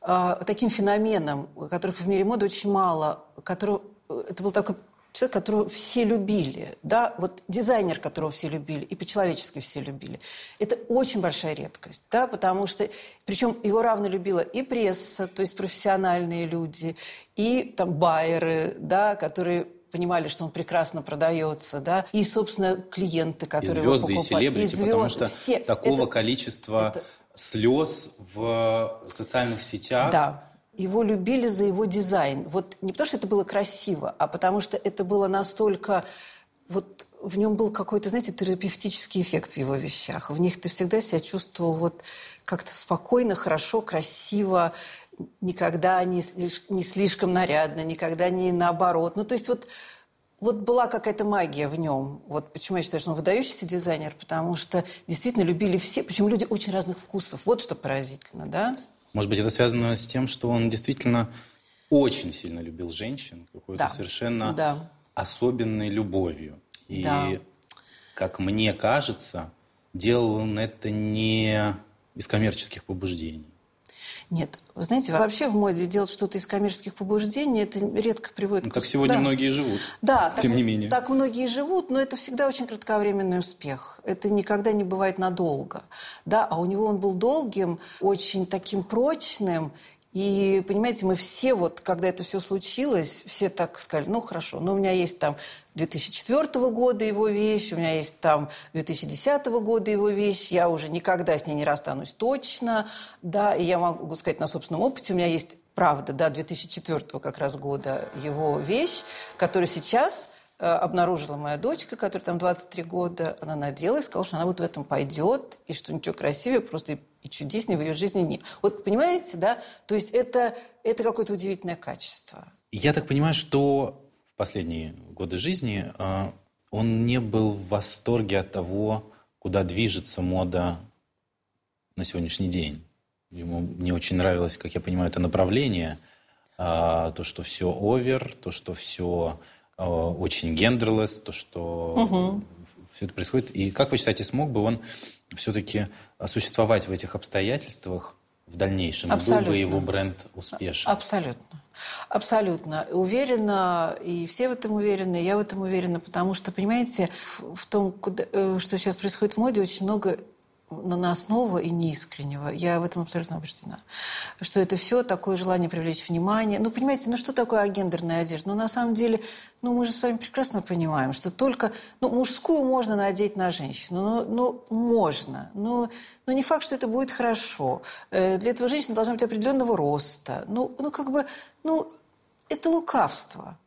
э, таким феноменом, которых в мире моды очень мало, который, это был такой человек, которого все любили, да, вот дизайнер, которого все любили, и по-человечески все любили. Это очень большая редкость, да, потому что, причем его равно любила и пресса, то есть профессиональные люди, и там байеры, да, которые понимали, что он прекрасно продается, да, и, собственно, клиенты, которые и звезды, его покупали. И селебрити, и звезды, потому что все. такого это, количества это... слез в социальных сетях... Да его любили за его дизайн. Вот не потому, что это было красиво, а потому что это было настолько... Вот в нем был какой-то, знаете, терапевтический эффект в его вещах. В них ты всегда себя чувствовал вот как-то спокойно, хорошо, красиво, никогда не, не слишком нарядно, никогда не наоборот. Ну, то есть вот, вот была какая-то магия в нем. Вот почему я считаю, что он выдающийся дизайнер, потому что действительно любили все, причем люди очень разных вкусов. Вот что поразительно, да? Может быть, это связано с тем, что он действительно очень сильно любил женщин, какой-то Да. совершенно Да. особенной любовью. И, Да. как мне кажется, делал он это не из коммерческих побуждений. Нет, вы знаете, вообще в моде делать что-то из коммерческих побуждений, это редко приводит Ну, к так сегодня Да. многие живут. Да, тем так, не менее. Так многие живут, но это всегда очень кратковременный успех. Это никогда не бывает надолго. Да, а у него он был долгим, очень таким прочным. И, понимаете, мы все, вот, когда это все случилось, все так сказали, ну, хорошо, но у меня есть там 2004 года его вещь, у меня есть там 2010 года его вещь, я уже никогда с ней не расстанусь точно, да, и я могу сказать на собственном опыте, у меня есть, правда, да, 2004 как раз года его вещь, которая сейчас обнаружила моя дочка, которая там 23 года, она надела и сказала, что она вот в этом пойдет, и что ничего красивее просто и, чудеснее в ее жизни нет. Вот понимаете, да? То есть это, это какое-то удивительное качество. Я так понимаю, что в последние годы жизни э, он не был в восторге от того, куда движется мода на сегодняшний день. Ему не очень нравилось, как я понимаю, это направление. А, то, что все овер, то, что все э, очень гендерлес, то, что все это происходит. И как вы считаете, смог бы он все-таки существовать в этих обстоятельствах в дальнейшем? И Был бы Абсолютно. его бренд успешен? Абсолютно. Абсолютно. Уверена, и все в этом уверены, и я в этом уверена, потому что, понимаете, в, в том, куда- э, что сейчас происходит в моде, очень много наносного и неискреннего. Я в этом абсолютно убеждена. Что это все такое желание привлечь внимание. Ну, понимаете, ну что такое агендерная одежда? Ну, на самом деле, ну, мы же с вами прекрасно понимаем, что только... Ну, мужскую можно надеть на женщину. Ну, ну можно. Но, но не факт, что это будет хорошо. Э, Для этого женщина должна быть определенного роста. Ну, ну как бы... Ну, это лукавство.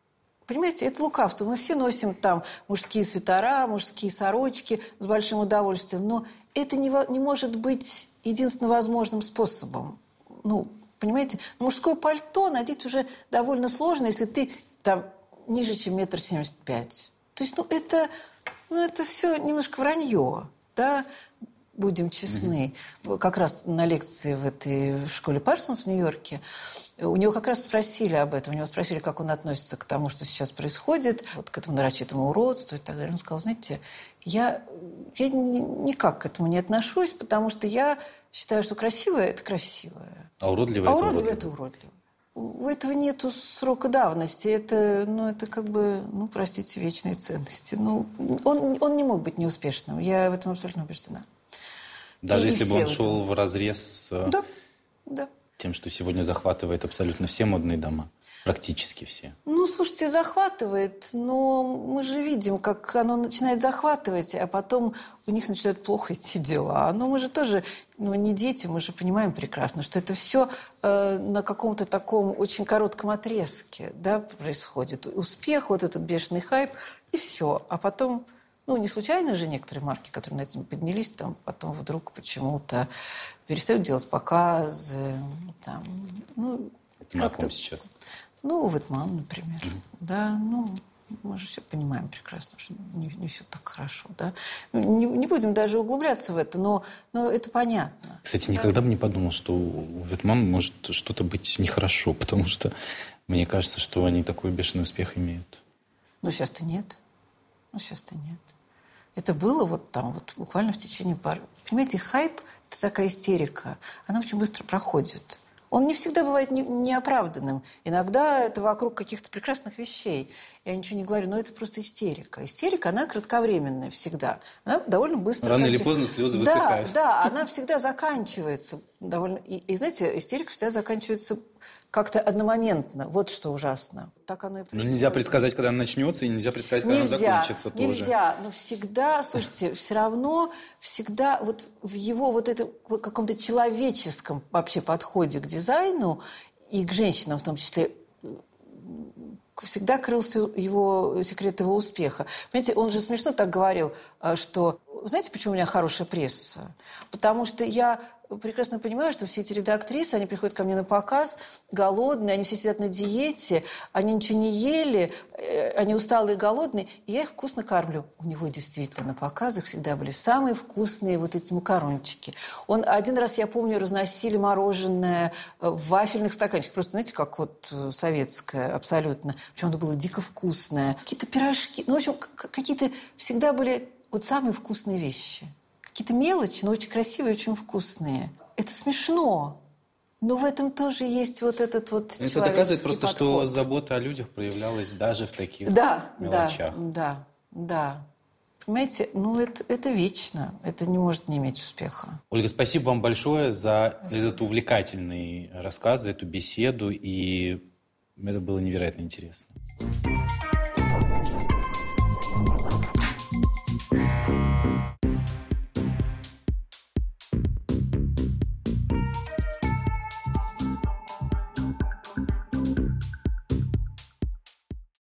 Понимаете, это лукавство. Мы все носим там мужские свитера, мужские сорочки с большим удовольствием, но это не, не может быть единственно возможным способом. Ну, понимаете, мужское пальто надеть уже довольно сложно, если ты там ниже, чем метр семьдесят пять. То есть, ну, это, ну, это все немножко вранье, да, будем честны. Как раз на лекции в этой в школе Парсонс в Нью-Йорке у него как раз спросили об этом. У него спросили, как он относится к тому, что сейчас происходит, вот к этому нарочитому уродству и так далее. Он сказал, знаете, я, я ни- никак к этому не отношусь, потому что я считаю, что красивое – это красивое. А уродливое А это уродливое – это уродливое. У этого нету срока давности. Это, ну, это как бы, ну, простите, вечные ценности. Ну, он, он не мог быть неуспешным. Я в этом абсолютно убеждена. Даже И если бы он в шел в разрез с э, Да, да. тем, что сегодня захватывает абсолютно все модные дома. Практически все. Ну, слушайте, захватывает, но мы же видим, как оно начинает захватывать, а потом у них начинают плохо идти дела. Но мы же тоже, ну, не дети, мы же понимаем прекрасно, что это все на каком-то таком очень коротком отрезке да, происходит. Успех, вот этот бешеный хайп, и все. А потом, ну, не случайно же некоторые марки, которые на этом поднялись, там потом вдруг почему-то перестают делать показы, там, ну, как-то- сейчас? Ну, Витман, например. Да, ну, мы же все понимаем прекрасно, что не, не все так хорошо, да. Не, не будем даже углубляться в это, но, но это понятно. Кстати, никогда бы не подумал, что у Ветман может что-то быть нехорошо, потому что мне кажется, что они такой бешеный успех имеют. Но сейчас-то нет. Ну, сейчас-то нет. Это было вот там, вот буквально в течение пары... Понимаете, хайп – это такая истерика. Она очень быстро проходит. Он не всегда бывает не- неоправданным. Иногда это вокруг каких-то прекрасных вещей. Я ничего не говорю, но это просто истерика. Истерика, она кратковременная всегда. Она довольно быстро... Рано или поздно слезы да, высыхают. Да, она всегда заканчивается довольно... И, и знаете, истерика всегда заканчивается как-то одномоментно. Вот что ужасно. Так оно и Ну, происходит. нельзя предсказать, когда она начнется, и нельзя предсказать, когда она Нельзя, закончится тоже. нельзя, но всегда, слушайте, все равно всегда вот в его вот этом каком-то человеческом вообще подходе к дизайну и к женщинам в том числе всегда крылся его секрет его успеха. Понимаете, он же смешно так говорил, а, что знаете, почему у меня хорошая пресса? Потому что я прекрасно понимаю, что все эти редактрисы, они приходят ко мне на показ, голодные, они все сидят на диете, они ничего не ели, э, они усталые и голодные, и я их вкусно кормлю. У него действительно на показах всегда были самые вкусные вот эти макарончики. Он один раз, я помню, разносили мороженое в вафельных стаканчиках, просто, знаете, как вот э, советское абсолютно. Причем оно было дико вкусное. Какие-то пирожки, ну, в общем, какие-то всегда были вот самые вкусные вещи. Какие-то мелочи, но очень красивые, очень вкусные. Это смешно. Но в этом тоже есть вот этот вот Это доказывает просто, подход. что забота о людях проявлялась даже в таких да, мелочах. Да, да, да. Понимаете, ну это, это вечно. Это не может не иметь успеха. Ольга, спасибо вам большое за спасибо. этот увлекательный рассказ, за эту беседу. И это было невероятно интересно.